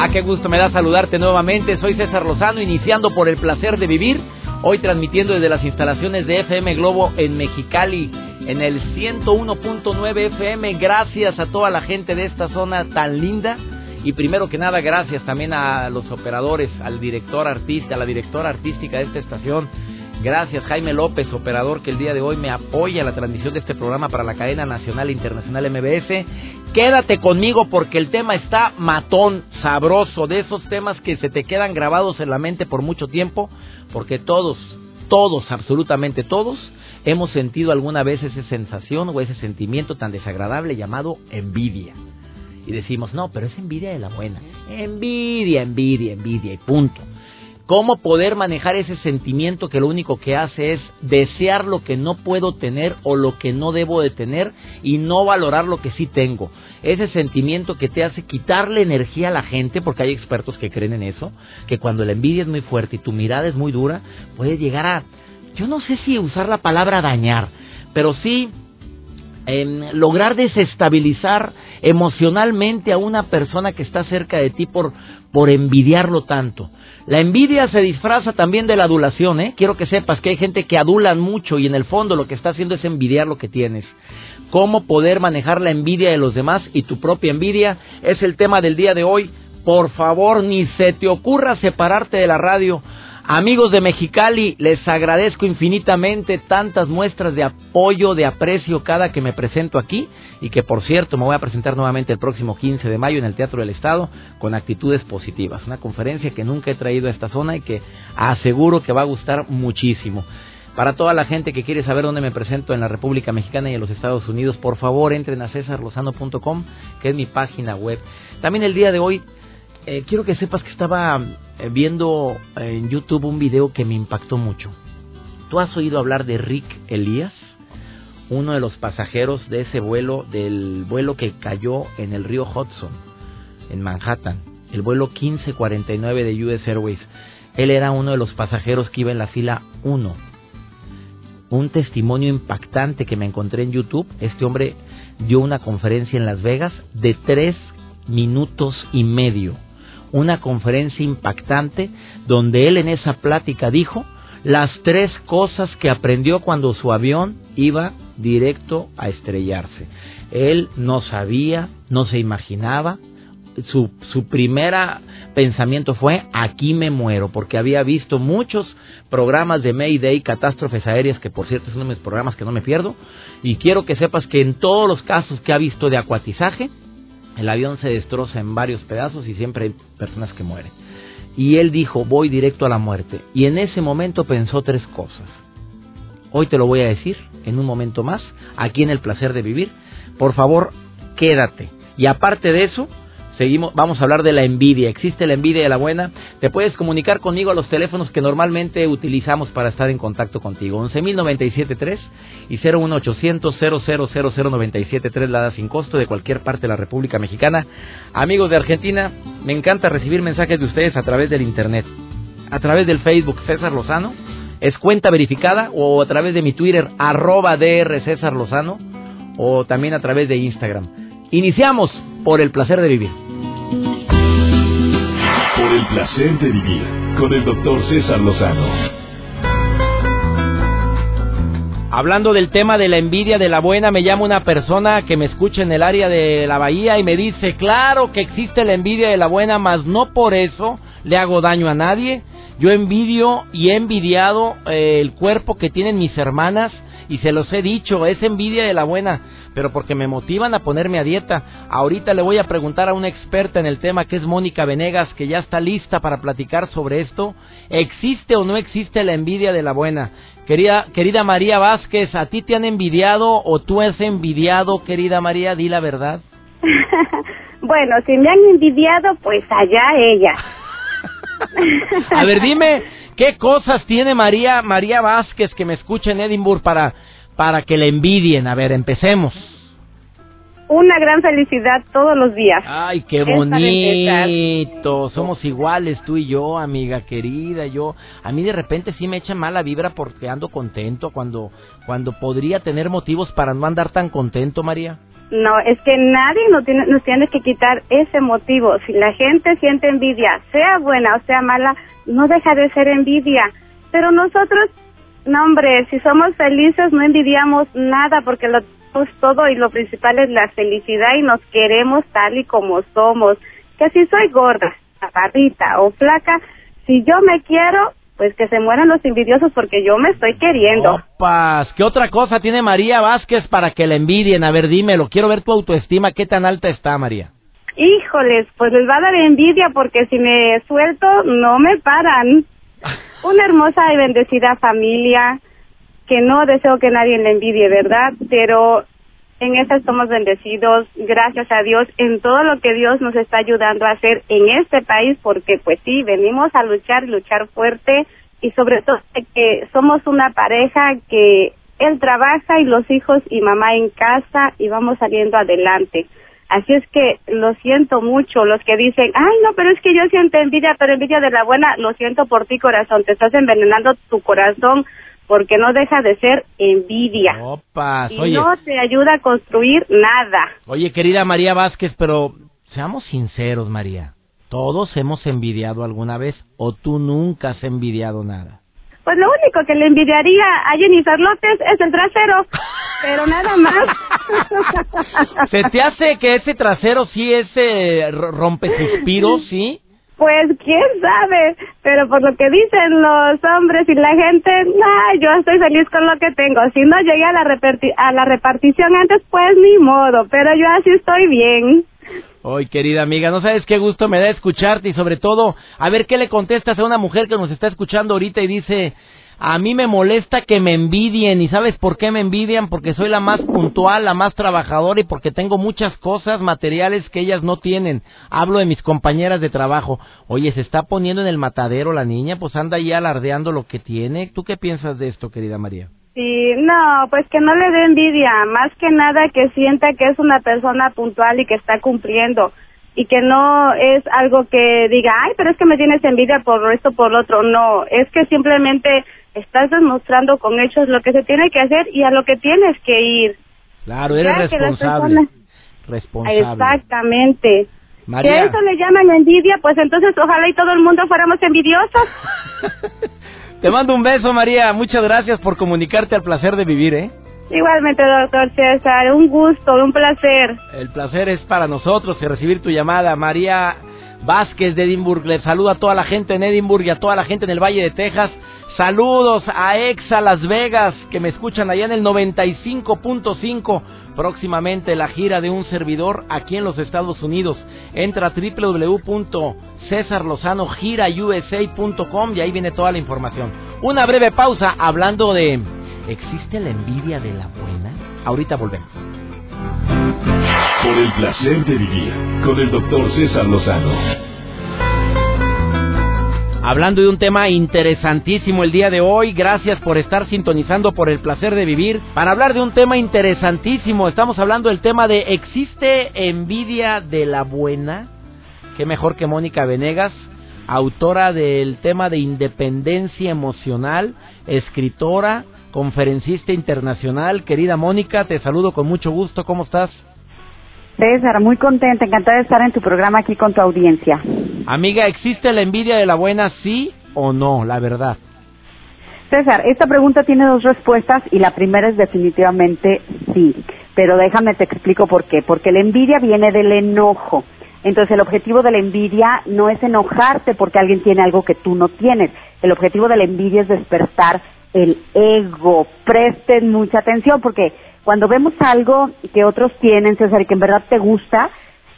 Ah, qué gusto me da saludarte nuevamente. Soy César Lozano, iniciando por el placer de vivir Hoy transmitiendo desde las instalaciones de FM Globo en Mexicali, en el 101.9 FM. Gracias a toda la gente de esta zona tan linda. Y primero que nada, gracias también a los operadores, al director artista, a la directora artística de esta estación. Gracias Jaime López, operador que el día de hoy me apoya la transmisión de este programa para la cadena nacional e internacional MBS. Quédate conmigo porque el tema está matón, sabroso, de esos temas que se te quedan grabados en la mente por mucho tiempo porque todos, todos, absolutamente todos, hemos sentido alguna vez esa sensación o ese sentimiento tan desagradable llamado envidia. Y decimos, no, pero es envidia de la buena. Envidia, envidia, envidia y punto. ¿Cómo poder manejar ese sentimiento que lo único que hace es desear lo que no puedo tener o lo que no debo de tener y no valorar lo que sí tengo? Ese sentimiento que te hace quitarle energía a la gente, porque hay expertos que creen en eso, que cuando la envidia es muy fuerte y tu mirada es muy dura, puede llegar a, yo no sé si usar la palabra dañar, pero sí em, lograr desestabilizar emocionalmente a una persona que está cerca de ti por, por envidiarlo tanto. La envidia se disfraza también de la adulación, ¿eh? Quiero que sepas que hay gente que adulan mucho y en el fondo lo que está haciendo es envidiar lo que tienes. Cómo poder manejar la envidia de los demás y tu propia envidia es el tema del día de hoy. Por favor, ni se te ocurra separarte de la radio. Amigos de Mexicali, les agradezco infinitamente tantas muestras de apoyo, de aprecio cada que me presento aquí y que por cierto me voy a presentar nuevamente el próximo 15 de mayo en el Teatro del Estado con actitudes positivas. Una conferencia que nunca he traído a esta zona y que aseguro que va a gustar muchísimo. Para toda la gente que quiere saber dónde me presento en la República Mexicana y en los Estados Unidos, por favor entren a cesarlozano.com, que es mi página web. También el día de hoy eh, quiero que sepas que estaba viendo en YouTube un video que me impactó mucho. ¿Tú has oído hablar de Rick Elías? uno de los pasajeros de ese vuelo, del vuelo que cayó en el río Hudson, en Manhattan, el vuelo 1549 de US Airways. Él era uno de los pasajeros que iba en la fila 1. Un testimonio impactante que me encontré en YouTube. Este hombre dio una conferencia en Las Vegas de tres minutos y medio. Una conferencia impactante donde él en esa plática dijo las tres cosas que aprendió cuando su avión iba directo a estrellarse. Él no sabía, no se imaginaba, su, su primera pensamiento fue aquí me muero, porque había visto muchos programas de Mayday, catástrofes aéreas, que por cierto es uno de mis programas que no me pierdo, y quiero que sepas que en todos los casos que ha visto de acuatizaje, el avión se destroza en varios pedazos y siempre hay personas que mueren. Y él dijo, voy directo a la muerte. Y en ese momento pensó tres cosas. Hoy te lo voy a decir en un momento más, aquí en el placer de vivir. Por favor, quédate. Y aparte de eso, seguimos, vamos a hablar de la envidia. ¿Existe la envidia de la buena? Te puedes comunicar conmigo a los teléfonos que normalmente utilizamos para estar en contacto contigo. 11.097.3 y 01800 0000973 la da sin costo de cualquier parte de la República Mexicana. Amigos de Argentina, me encanta recibir mensajes de ustedes a través del Internet. A través del Facebook César Lozano es cuenta verificada o a través de mi Twitter arroba DR César Lozano o también a través de Instagram. Iniciamos por el placer de vivir. Por el placer de vivir con el doctor César Lozano. Hablando del tema de la envidia de la buena, me llama una persona que me escucha en el área de la bahía y me dice, claro que existe la envidia de la buena, mas no por eso le hago daño a nadie. Yo envidio y he envidiado eh, el cuerpo que tienen mis hermanas y se los he dicho, es envidia de la buena, pero porque me motivan a ponerme a dieta. Ahorita le voy a preguntar a una experta en el tema que es Mónica Venegas, que ya está lista para platicar sobre esto. ¿Existe o no existe la envidia de la buena? Querida, querida María Vázquez, ¿a ti te han envidiado o tú has envidiado, querida María? Di la verdad. bueno, si me han envidiado, pues allá ella. A ver, dime, ¿qué cosas tiene María María Vázquez que me escucha en Edimburgo para para que le envidien? A ver, empecemos. Una gran felicidad todos los días. Ay, qué bonito. Somos iguales tú y yo, amiga querida. Yo, a mí de repente sí me echa mala vibra porque ando contento cuando cuando podría tener motivos para no andar tan contento, María. No, es que nadie nos tiene, nos tiene que quitar ese motivo. Si la gente siente envidia, sea buena o sea mala, no deja de ser envidia. Pero nosotros, no hombre, si somos felices no envidiamos nada porque lo tenemos todo y lo principal es la felicidad y nos queremos tal y como somos. Que si soy gorda, chaparrita o flaca, si yo me quiero, pues que se mueran los envidiosos porque yo me estoy queriendo. Opas, ¿qué otra cosa tiene María Vázquez para que la envidien? A ver, dímelo, quiero ver tu autoestima, ¿qué tan alta está María? Híjoles, pues les va a dar envidia porque si me suelto no me paran. Una hermosa y bendecida familia que no deseo que nadie la envidie, ¿verdad? Pero en esta estamos bendecidos, gracias a Dios, en todo lo que Dios nos está ayudando a hacer en este país, porque pues sí, venimos a luchar, luchar fuerte y sobre todo que somos una pareja que él trabaja y los hijos y mamá en casa y vamos saliendo adelante. Así es que lo siento mucho, los que dicen, ay no, pero es que yo siento envidia, pero envidia de la buena, lo siento por ti corazón, te estás envenenando tu corazón porque no deja de ser envidia. Opas, y no te ayuda a construir nada. Oye, querida María Vázquez, pero seamos sinceros, María. Todos hemos envidiado alguna vez o tú nunca has envidiado nada. Pues lo único que le envidiaría a Jennifer López es el trasero, pero nada más. ¿Se te hace que ese trasero sí ese rompe suspiros, sí? Pues quién sabe, pero por lo que dicen los hombres y la gente, nah, yo estoy feliz con lo que tengo. Si no llegué a la, a la repartición antes, pues ni modo, pero yo así estoy bien. Hoy, querida amiga, no sabes qué gusto me da escucharte y sobre todo, a ver qué le contestas a una mujer que nos está escuchando ahorita y dice, a mí me molesta que me envidien. ¿Y sabes por qué me envidian? Porque soy la más puntual, la más trabajadora y porque tengo muchas cosas materiales que ellas no tienen. Hablo de mis compañeras de trabajo. Oye, ¿se está poniendo en el matadero la niña? Pues anda ahí alardeando lo que tiene. ¿Tú qué piensas de esto, querida María? Sí, no, pues que no le dé envidia. Más que nada que sienta que es una persona puntual y que está cumpliendo y que no es algo que diga, ay, pero es que me tienes envidia por esto, por lo otro. No, es que simplemente estás demostrando con hechos lo que se tiene que hacer y a lo que tienes que ir. Claro, eres responsable. Responsable. Exactamente. María. Que eso le llaman envidia, pues entonces ojalá y todo el mundo fuéramos envidiosos. Te mando un beso, María. Muchas gracias por comunicarte al placer de vivir, ¿eh? Igualmente, doctor César. Un gusto, un placer. El placer es para nosotros y recibir tu llamada. María Vázquez de Edimburgo. Le saluda a toda la gente en Edimburgo y a toda la gente en el Valle de Texas. Saludos a Exa Las Vegas que me escuchan allá en el 95.5. Próximamente la gira de un servidor aquí en los Estados Unidos. Entra a www.cesarlozanogirausa.com y ahí viene toda la información. Una breve pausa hablando de ¿existe la envidia de la buena? Ahorita volvemos. Por el placer de vivir con el doctor César Lozano. Hablando de un tema interesantísimo el día de hoy, gracias por estar sintonizando por el placer de vivir. Para hablar de un tema interesantísimo, estamos hablando del tema de ¿existe envidia de la buena? Qué mejor que Mónica Venegas, autora del tema de independencia emocional, escritora, conferencista internacional. Querida Mónica, te saludo con mucho gusto, ¿cómo estás? César, muy contenta, encantada de estar en tu programa aquí con tu audiencia. Amiga, ¿existe la envidia de la buena, sí o no, la verdad? César, esta pregunta tiene dos respuestas y la primera es definitivamente sí, pero déjame te explico por qué. Porque la envidia viene del enojo. Entonces el objetivo de la envidia no es enojarte porque alguien tiene algo que tú no tienes. El objetivo de la envidia es despertar el ego. Presten mucha atención porque cuando vemos algo que otros tienen, César, y que en verdad te gusta,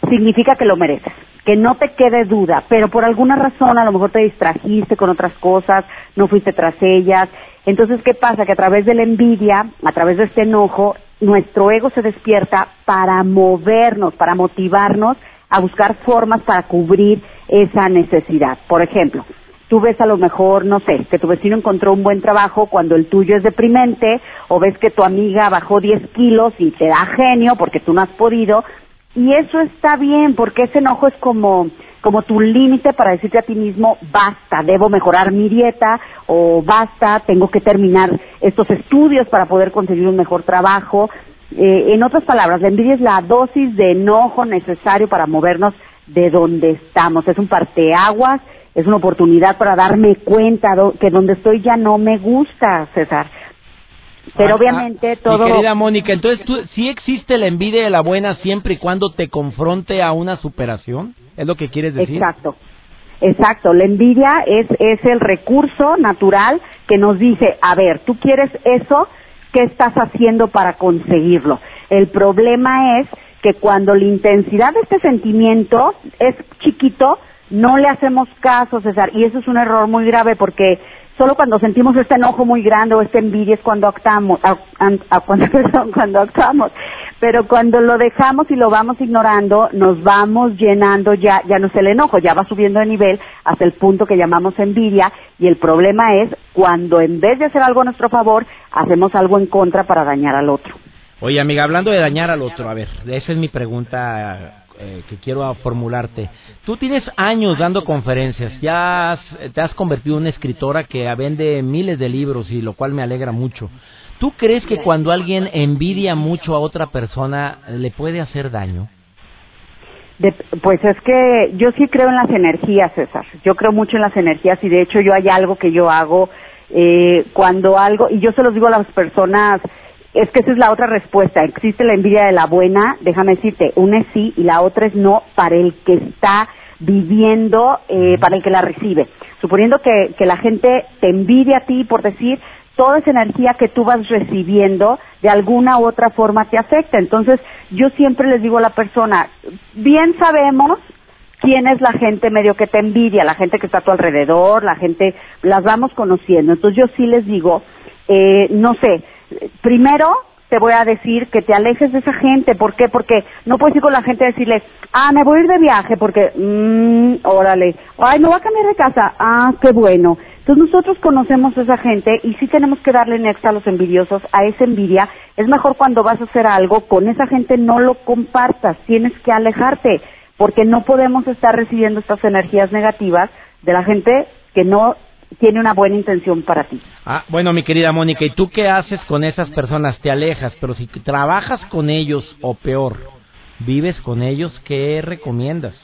significa que lo mereces, que no te quede duda, pero por alguna razón a lo mejor te distrajiste con otras cosas, no fuiste tras ellas. Entonces, ¿qué pasa? Que a través de la envidia, a través de este enojo, nuestro ego se despierta para movernos, para motivarnos a buscar formas para cubrir esa necesidad. Por ejemplo, tú ves a lo mejor, no sé, que tu vecino encontró un buen trabajo cuando el tuyo es deprimente, o ves que tu amiga bajó 10 kilos y te da genio porque tú no has podido, y eso está bien, porque ese enojo es como, como tu límite para decirte a ti mismo, basta, debo mejorar mi dieta, o basta, tengo que terminar estos estudios para poder conseguir un mejor trabajo. Eh, en otras palabras, la envidia es la dosis de enojo necesario para movernos de donde estamos. Es un parteaguas es una oportunidad para darme cuenta que donde estoy ya no me gusta, César. Pero obviamente todo... Mi querida Mónica, entonces tú, sí existe la envidia de la buena siempre y cuando te confronte a una superación, ¿es lo que quieres decir? Exacto. Exacto, la envidia es, es el recurso natural que nos dice, a ver, tú quieres eso, ¿qué estás haciendo para conseguirlo? El problema es que cuando la intensidad de este sentimiento es chiquito, no le hacemos caso, César, y eso es un error muy grave porque solo cuando sentimos este enojo muy grande o esta envidia es cuando actuamos, cuando, cuando actuamos. Pero cuando lo dejamos y lo vamos ignorando, nos vamos llenando ya, ya no es el enojo, ya va subiendo de nivel hasta el punto que llamamos envidia y el problema es cuando en vez de hacer algo a nuestro favor, hacemos algo en contra para dañar al otro. Oye, amiga, hablando de dañar al otro, a ver, esa es mi pregunta eh, que quiero formularte. Tú tienes años dando conferencias, ya te has convertido en una escritora que vende miles de libros y lo cual me alegra mucho. ¿Tú crees que cuando alguien envidia mucho a otra persona le puede hacer daño? pues es que yo sí creo en las energías, César. Yo creo mucho en las energías y de hecho yo hay algo que yo hago eh, cuando algo, y yo se los digo a las personas es que esa es la otra respuesta. Existe la envidia de la buena, déjame decirte, una es sí y la otra es no para el que está viviendo, eh, para el que la recibe. Suponiendo que, que la gente te envidia a ti por decir, toda esa energía que tú vas recibiendo de alguna u otra forma te afecta. Entonces, yo siempre les digo a la persona, bien sabemos quién es la gente medio que te envidia, la gente que está a tu alrededor, la gente, las vamos conociendo. Entonces, yo sí les digo, eh, no sé, primero te voy a decir que te alejes de esa gente. ¿Por qué? Porque no puedes ir con la gente a decirle, ah, me voy a ir de viaje porque, mmm, órale, ay, me voy a cambiar de casa, ah, qué bueno. Entonces nosotros conocemos a esa gente y sí tenemos que darle nexo a los envidiosos, a esa envidia. Es mejor cuando vas a hacer algo, con esa gente no lo compartas, tienes que alejarte, porque no podemos estar recibiendo estas energías negativas de la gente que no tiene una buena intención para ti. Ah, bueno, mi querida Mónica, ¿y tú qué haces con esas personas? Te alejas, pero si trabajas con ellos o peor, vives con ellos, ¿qué recomiendas?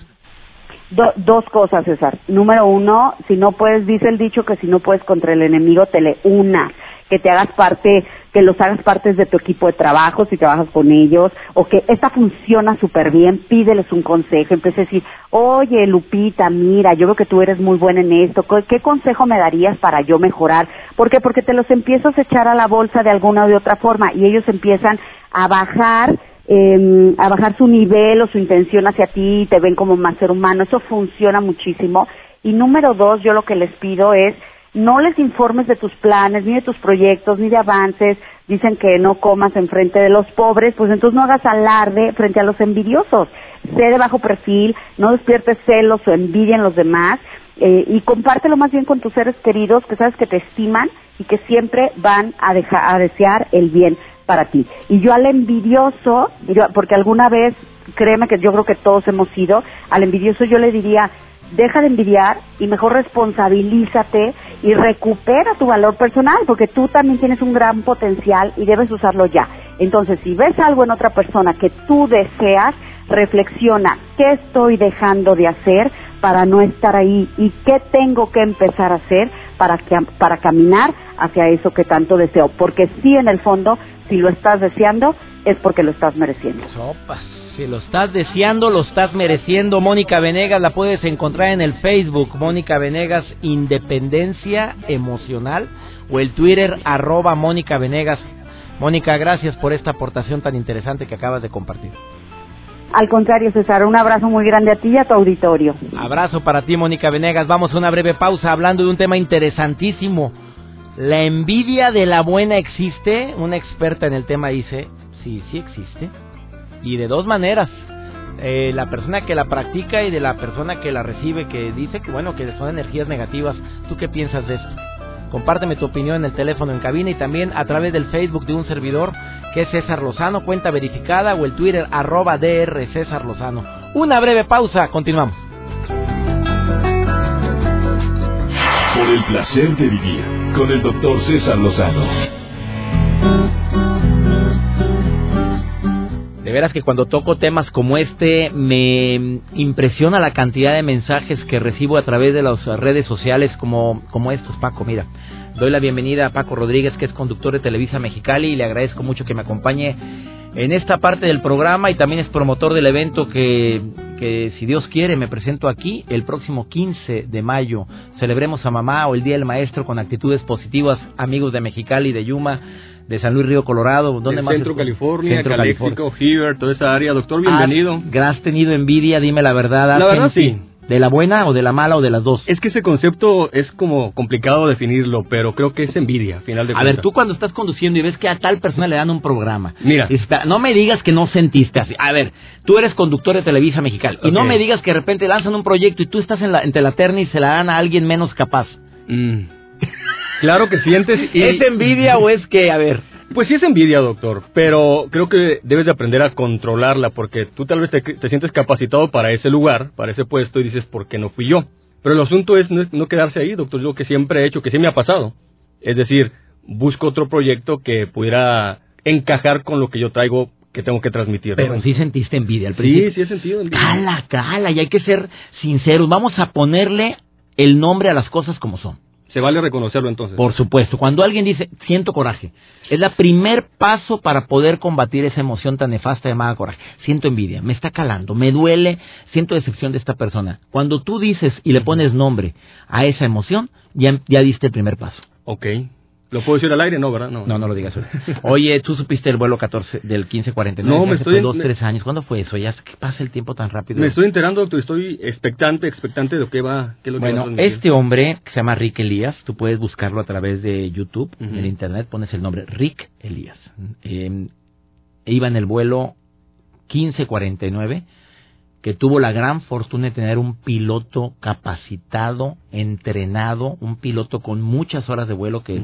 dos cosas, César. Número uno, si no puedes, dice el dicho que si no puedes contra el enemigo, te le una que te hagas parte, que los hagas partes de tu equipo de trabajo si trabajas con ellos, o que esta funciona súper bien, pídeles un consejo, empieza a decir, oye Lupita, mira, yo creo que tú eres muy buena en esto, ¿qué consejo me darías para yo mejorar? ¿Por qué? Porque te los empiezas a echar a la bolsa de alguna o de otra forma y ellos empiezan a bajar eh, a bajar su nivel o su intención hacia ti, te ven como más ser humano, eso funciona muchísimo. Y número dos, yo lo que les pido es no les informes de tus planes, ni de tus proyectos, ni de avances, dicen que no comas en frente de los pobres, pues entonces no hagas alarde frente a los envidiosos, sé de bajo perfil, no despiertes celos o envidia en los demás, eh, y compártelo más bien con tus seres queridos que sabes que te estiman y que siempre van a, a desear el bien para ti. Y yo al envidioso, porque alguna vez, créeme que yo creo que todos hemos sido, al envidioso yo le diría, deja de envidiar y mejor responsabilízate y recupera tu valor personal, porque tú también tienes un gran potencial y debes usarlo ya. Entonces, si ves algo en otra persona que tú deseas, reflexiona, ¿qué estoy dejando de hacer para no estar ahí? ¿Y qué tengo que empezar a hacer para, que, para caminar hacia eso que tanto deseo? Porque sí, en el fondo, si lo estás deseando, es porque lo estás mereciendo. Si lo estás deseando, lo estás mereciendo. Mónica Venegas la puedes encontrar en el Facebook, Mónica Venegas Independencia Emocional, o el Twitter arroba Mónica Venegas. Mónica, gracias por esta aportación tan interesante que acabas de compartir. Al contrario, César, un abrazo muy grande a ti y a tu auditorio. Abrazo para ti, Mónica Venegas. Vamos a una breve pausa hablando de un tema interesantísimo. ¿La envidia de la buena existe? Una experta en el tema dice, sí, sí existe. Y de dos maneras. Eh, la persona que la practica y de la persona que la recibe, que dice que bueno, que son energías negativas. ¿Tú qué piensas de esto? Compárteme tu opinión en el teléfono en cabina y también a través del Facebook de un servidor que es César Lozano, cuenta verificada o el Twitter arroba DR César Lozano. Una breve pausa, continuamos. Por el placer de vivir con el doctor César Lozano. Veras que cuando toco temas como este me impresiona la cantidad de mensajes que recibo a través de las redes sociales como, como estos, Paco. Mira, doy la bienvenida a Paco Rodríguez, que es conductor de Televisa Mexicali, y le agradezco mucho que me acompañe en esta parte del programa y también es promotor del evento que, que si Dios quiere me presento aquí el próximo 15 de mayo. Celebremos a mamá o el Día del Maestro con actitudes positivas, amigos de Mexicali, de Yuma, de San Luis Río Colorado, ¿dónde más? Centro California, Centro California. Heber, toda esa área. Doctor, bienvenido. ¿Has tenido envidia? Dime la verdad. La verdad sí. ¿De la buena o de la mala o de las dos? Es que ese concepto es como complicado definirlo, pero creo que es envidia, final de A ver, tú cuando estás conduciendo y ves que a tal persona le dan un programa. Mira. no me digas que no sentiste así. A ver, tú eres conductor de Televisa Mexicana. Y no me digas que de repente lanzan un proyecto y tú estás en la, entre la terna y se la dan a alguien menos capaz. Mm. Claro que sientes. Y... ¿Es envidia o es que, a ver... Pues sí es envidia, doctor, pero creo que debes de aprender a controlarla porque tú tal vez te, sientes capacitado para ese lugar, para ese puesto y dices, ¿por qué no fui yo? Pero el asunto es no, quedarse ahí, doctor, lo que siempre he hecho, que sí me ha pasado. Es decir, busco otro proyecto que pudiera encajar con lo que yo traigo que tengo que transmitir. Pero sí sentiste envidia al principio. Sí, sí he sentido envidia. Cala, cala, y hay que ser sinceros. Vamos a ponerle el nombre a las cosas como son. Se vale reconocerlo entonces. Por supuesto. Cuando alguien dice, siento coraje, es el primer paso para poder combatir esa emoción tan nefasta llamada coraje. Siento envidia, me está calando, me duele, siento decepción de esta persona. Cuando tú dices y le pones nombre a esa emoción, ya, ya diste el primer paso. Ok. ¿Lo puedo decir al aire? No, ¿verdad? No, no, lo digas. Oye, tú supiste el vuelo 14 del 1549. No, me estoy... dos, tres años. ¿Cuándo fue eso? Ya que pasa el tiempo tan rápido. Me estoy enterando, doctor. Estoy expectante, expectante de qué va, qué lo que bueno, este hombre que se llama Rick Elías, tú puedes buscarlo a través de YouTube, en el internet, pones el nombre Rick Elías. Eh, iba en el vuelo 1549 que tuvo la gran fortuna de tener un piloto capacitado, entrenado, un piloto con muchas horas de vuelo que,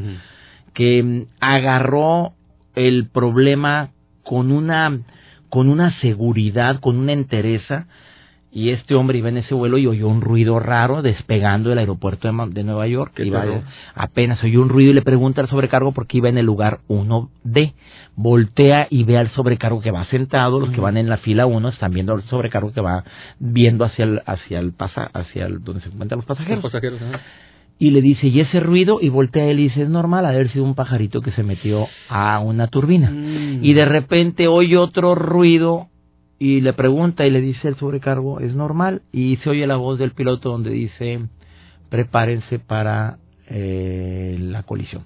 que mm, agarró el problema con una, con una seguridad, con una entereza y este hombre iba en ese vuelo y oyó un ruido raro despegando del aeropuerto de, Nueva York. Iba, apenas oyó un ruido y le pregunta al sobrecargo por qué iba en el lugar 1D. Voltea y ve al sobrecargo que va sentado. Los que van en la fila 1 están viendo al sobrecargo que va viendo hacia el, hacia el pasa, hacia el, donde se encuentran los pasajeros. y le dice, ¿y ese ruido? Y voltea y le dice, es normal haber sido un pajarito que se metió a una turbina. Mm. Y de repente oye otro ruido y le pregunta y le dice el sobrecargo, es normal, y se oye la voz del piloto donde dice, prepárense para eh, la colisión.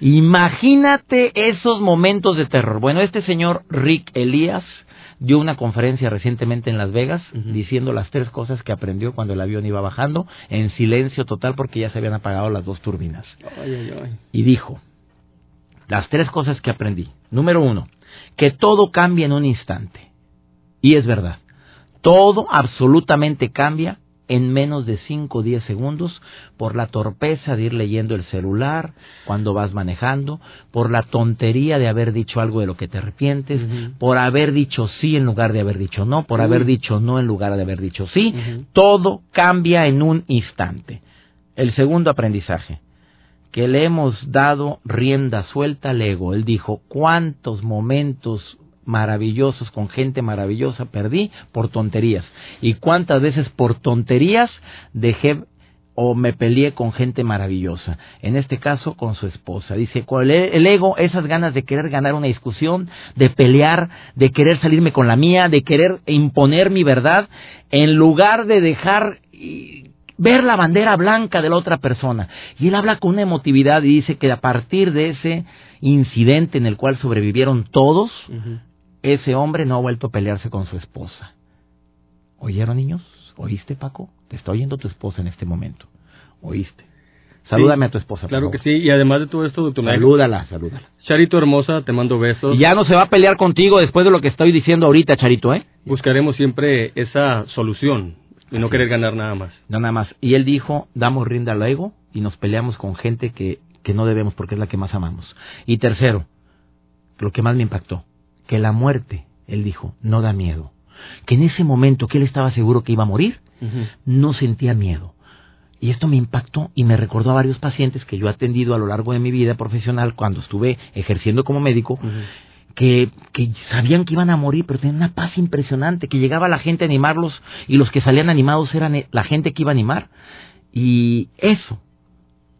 Imagínate esos momentos de terror. Bueno, este señor Rick Elías dio una conferencia recientemente en Las Vegas diciendo las tres cosas que aprendió cuando el avión iba bajando en silencio total porque ya se habían apagado las dos turbinas. Y dijo, las tres cosas que aprendí. Número uno, que todo cambia en un instante. Y es verdad, todo absolutamente cambia en menos de 5 o 10 segundos por la torpeza de ir leyendo el celular cuando vas manejando, por la tontería de haber dicho algo de lo que te arrepientes, por haber dicho sí en lugar de haber dicho no, por haber dicho no en lugar de haber dicho sí, todo cambia en un instante. El segundo aprendizaje, que le hemos dado rienda suelta al ego. Él dijo, ¿cuántos momentos maravillosos con gente maravillosa perdí por tonterías. ¿Y cuántas veces por tonterías dejé o me peleé con gente maravillosa? En este caso con su esposa. Dice, el ego, esas ganas de querer ganar una discusión, de pelear, de querer salirme con la mía, de querer imponer mi verdad, en lugar de dejar ver la bandera blanca de la otra persona. Y él habla con una emotividad y dice que a partir de ese incidente en el cual sobrevivieron todos, ese hombre no ha vuelto a pelearse con su esposa. ¿Oyeron, niños? ¿Oíste, Paco? Te está oyendo tu esposa en este momento. ¿Oíste? Salúdame a tu esposa. por Claro que sí, y además de todo esto, doctor Salúdala, salúdala. Charito hermosa, te mando besos. Y ya no se va a pelear contigo después de lo que estoy diciendo ahorita, Charito, ¿eh? Buscaremos siempre esa solución y no querer ganar nada más. No nada más. Y él dijo, damos rinda al ego y nos peleamos con gente que, que no debemos porque es la que más amamos. Y tercero, lo que más me impactó, que la muerte, él dijo, no da miedo. Que en ese momento que él estaba seguro que iba a morir, no sentía miedo. Y esto me impactó y me recordó a varios pacientes que yo he atendido a lo largo de mi vida profesional cuando estuve ejerciendo como médico, que, que sabían que iban a morir, pero tenían una paz impresionante, que llegaba la gente a animarlos y los que salían animados eran eh, la gente que iba a animar. Y eso,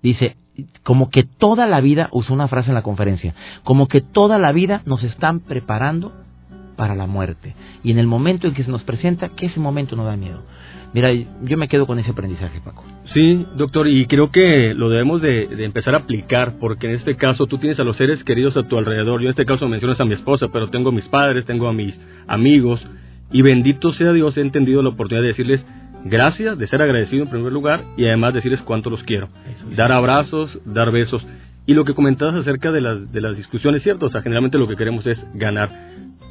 dice, como que toda la vida, usó una frase en la conferencia, como que toda la vida nos están preparando para la muerte. Y en el momento en que se nos presenta, que ese momento no da miedo. Mira, yo me quedo con ese aprendizaje, Paco. Sí, doctor, y creo que lo debemos de, empezar a aplicar, porque en este caso tú tienes a los seres queridos a tu alrededor. Yo en este caso mencionas a mi esposa, pero tengo a mis padres, tengo a mis amigos, y bendito sea Dios, he entendido la oportunidad de decirles gracias, de ser agradecido en primer lugar, y además decirles cuánto los quiero. Dar abrazos, dar besos. Y lo que comentabas acerca de las, de las discusiones, cierto, o sea, generalmente lo que queremos es ganar.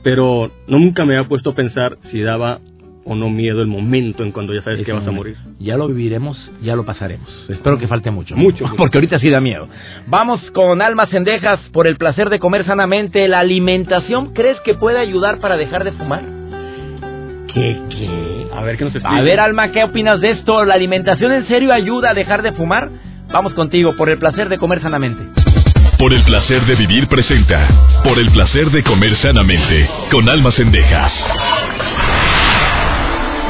Pero no nunca me había puesto a pensar si daba o no miedo el momento en cuando ya sabes que vas a morir. Ya lo viviremos, ya lo pasaremos. Espero que falte mucho. Mucho, mucho. Porque ahorita sí da miedo. Vamos con almas cendejas por el placer de comer sanamente. ¿La alimentación crees que puede ayudar para dejar de fumar? ¿Qué, qué? A ver qué nos A explica. ver, Alma, ¿qué opinas de esto? ¿La alimentación en serio ayuda a dejar de fumar? Vamos contigo por el placer de comer sanamente. Por el placer de vivir presenta. Por el placer de comer sanamente. Con almas cendejas.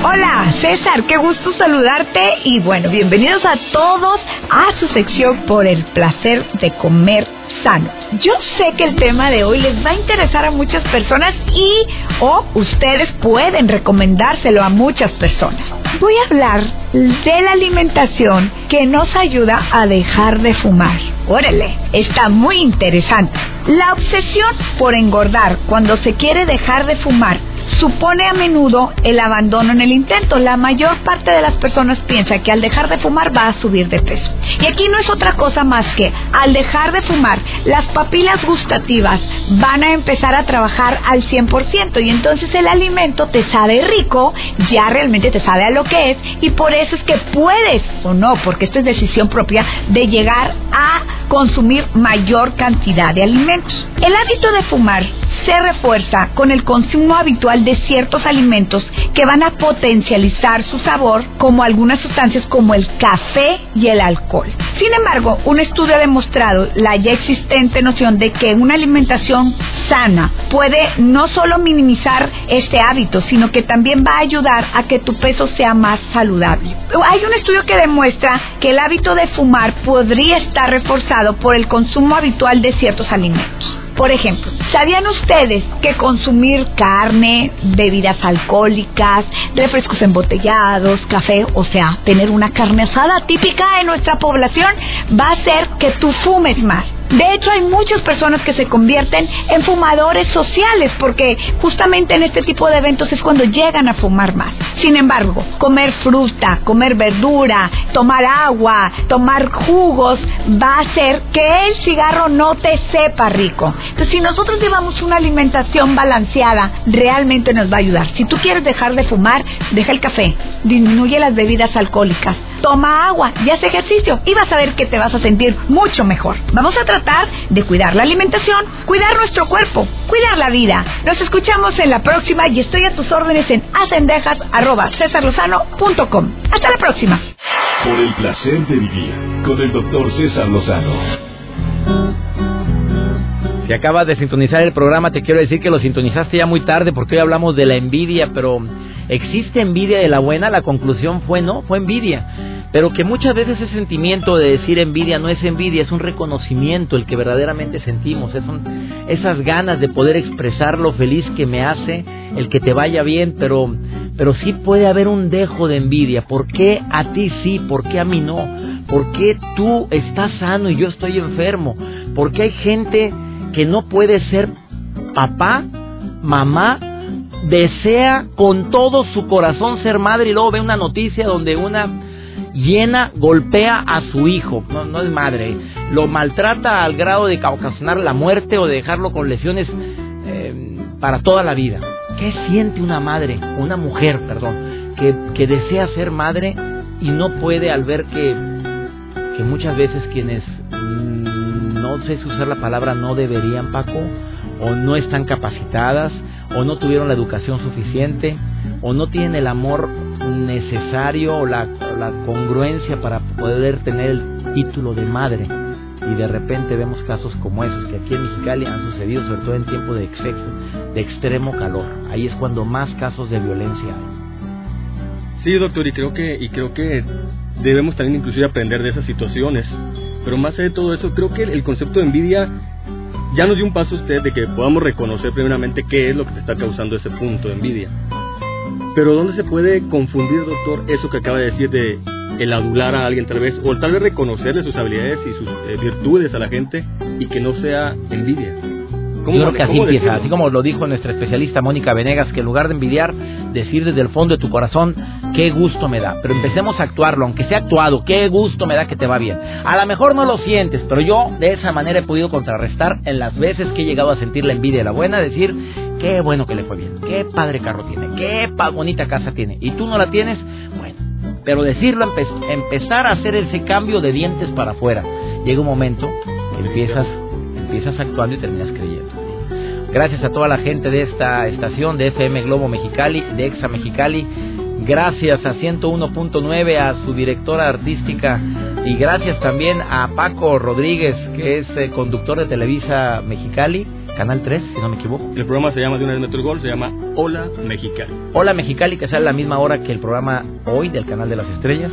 Hola, César, qué gusto saludarte y bueno, bienvenidos a todos a su sección por el placer de comer Yo sé que el tema de hoy les va a interesar a muchas personas y o ustedes pueden recomendárselo a muchas personas. Voy a hablar de la alimentación que nos ayuda a dejar de fumar. Órale, está muy interesante. La obsesión por engordar cuando se quiere dejar de fumar supone a menudo el abandono en el intento. La mayor parte de las personas piensa que al dejar de fumar va a subir de peso. Y aquí no es otra cosa más que al dejar de fumar, las papilas gustativas van a empezar a trabajar al 100% y entonces el alimento te sabe rico, ya realmente te sabe a lo que es y por eso es que puedes o no, porque esto es decisión propia, de llegar a consumir mayor cantidad de alimentos. El hábito de fumar se refuerza con el consumo habitual de ciertos alimentos que van a potencializar su sabor, como algunas sustancias como el café y el alcohol. Sin embargo, un estudio ha demostrado la ya existente noción de que una alimentación sana puede no solo minimizar este hábito, sino que también va a ayudar a que tu peso sea más saludable. Hay un estudio que demuestra que el hábito de fumar podría estar reforzado por el consumo habitual de ciertos alimentos. Por ejemplo, ¿sabían ustedes que consumir carne, bebidas alcohólicas, refrescos embotellados, café, o sea, tener una carne asada típica en nuestra población, va a hacer que tú fumes más? De hecho, hay muchas personas que se convierten en fumadores sociales porque justamente en este tipo de eventos es cuando llegan a fumar más. Sin embargo, comer fruta, comer verdura, tomar agua, tomar jugos va a hacer que el cigarro no te sepa rico. Entonces, si nosotros llevamos una alimentación balanceada, realmente nos va a ayudar. Si tú quieres dejar de fumar, deja el café, disminuye las bebidas alcohólicas, toma agua y haz ejercicio y vas a ver que te vas a sentir mucho mejor. Vamos a tratar de cuidar la alimentación, cuidar nuestro cuerpo, cuidar la vida. Nos escuchamos en la próxima y estoy a tus órdenes en acendejas.com. Hasta la próxima. Por el placer de vivir. Con el doctor César Lozano. Si acabas de sintonizar el programa, te quiero decir que lo sintonizaste ya muy tarde porque hoy hablamos de la envidia, pero ¿existe envidia de la buena? La conclusión fue no, fue envidia. Pero que muchas veces ese sentimiento de decir envidia no es envidia, es un reconocimiento el que verdaderamente sentimos, es un- esas ganas de poder expresar lo feliz que me hace el que te vaya bien, pero, pero sí puede haber un dejo de envidia. ¿Por qué a ti sí? ¿Por qué a mí no? ¿Por qué tú estás sano y yo estoy enfermo? ¿Por qué hay gente que no puede ser papá, mamá, desea con todo su corazón ser madre y luego ve una noticia donde una llena, golpea a su hijo, no, no es madre, lo maltrata al grado de ocasionar la muerte o de dejarlo con lesiones eh, para toda la vida. ¿Qué siente una madre, una mujer, perdón, que, que desea ser madre y no puede al ver que, que muchas veces quienes mm, no sé si usar la palabra no deberían, Paco, o no están capacitadas, o no tuvieron la educación suficiente, o no tienen el amor necesario o la, congruencia para poder tener el título de madre. Y de repente vemos casos como esos que aquí en Mexicali han sucedido, sobre todo en tiempo de exceso, de extremo calor. Ahí es cuando más casos de violencia hay. Sí, doctor, y creo que y creo que debemos también inclusive aprender de esas situaciones. Pero más allá de todo eso, creo que el concepto de envidia ya nos dio un paso usted de que podamos reconocer primeramente qué es lo que te está causando ese punto de envidia. Pero ¿dónde se puede confundir, doctor, eso que acaba de decir de el adular a alguien tal vez, o tal vez reconocerle sus habilidades y sus eh, virtudes a la gente y que no sea envidia? Yo creo que así empieza, así como lo dijo nuestra especialista Mónica Venegas, que en lugar de envidiar, decir desde el fondo de tu corazón, qué gusto me da. Pero empecemos a actuarlo, aunque sea actuado, qué gusto me da que te va bien. A lo mejor no lo sientes, pero yo de esa manera he podido contrarrestar en las veces que he llegado a sentir la envidia de la buena, decir, qué bueno que le fue bien, qué padre carro tiene, qué bonita casa tiene. Y tú no la tienes, bueno. Pero decirlo, empezar a hacer ese cambio de dientes para afuera. Llega un momento que empiezas empiezas actuando y terminas creyendo. Gracias a toda la gente de esta estación de FM Globo Mexicali, de Exa Mexicali. Gracias a 101.9, a su directora artística. Y gracias también a Paco Rodríguez, que es eh, conductor de Televisa Mexicali. Canal 3, si no me equivoco. El programa se llama de una vez nuestro gol, se llama Hola Mexicali. Hola Mexicali, que sale a la misma hora que el programa hoy del Canal de las Estrellas.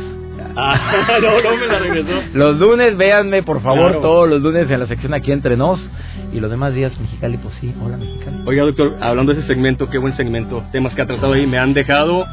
Ah, no, no me la regresó. Los lunes, véanme por favor Claro. todos los lunes en la sección aquí entre nos. Y los demás días, Mexicali, pues sí, hola Mexicali. Oiga, doctor, hablando de ese segmento, qué buen segmento, temas que ha tratado ahí, me han dejado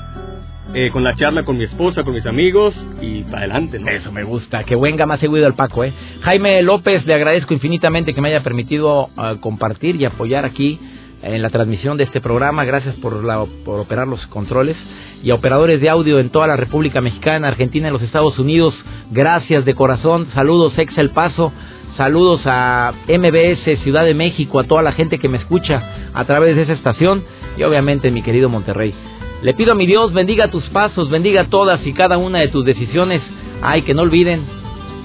eh, con la charla con mi esposa, con mis amigos y para adelante, ¿no? Eso me gusta, que venga más seguido el Paco, ¿eh? Jaime López, le agradezco infinitamente que me haya permitido ah, compartir y apoyar aquí en la transmisión de este programa. Gracias por, por operar los controles. Y a operadores de audio en toda la República Mexicana, Argentina y los Estados Unidos, gracias de corazón. Saludos, Ex El Paso. Saludos a MBS Ciudad de México, a toda la gente que me escucha a través de esa estación y obviamente mi querido Monterrey. Le pido a mi Dios bendiga tus pasos, bendiga todas y cada una de tus decisiones. Ay, que no olviden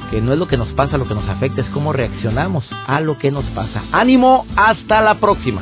que no es lo que nos pasa lo que nos afecta, es cómo reaccionamos a lo que nos pasa. Ánimo, hasta la próxima.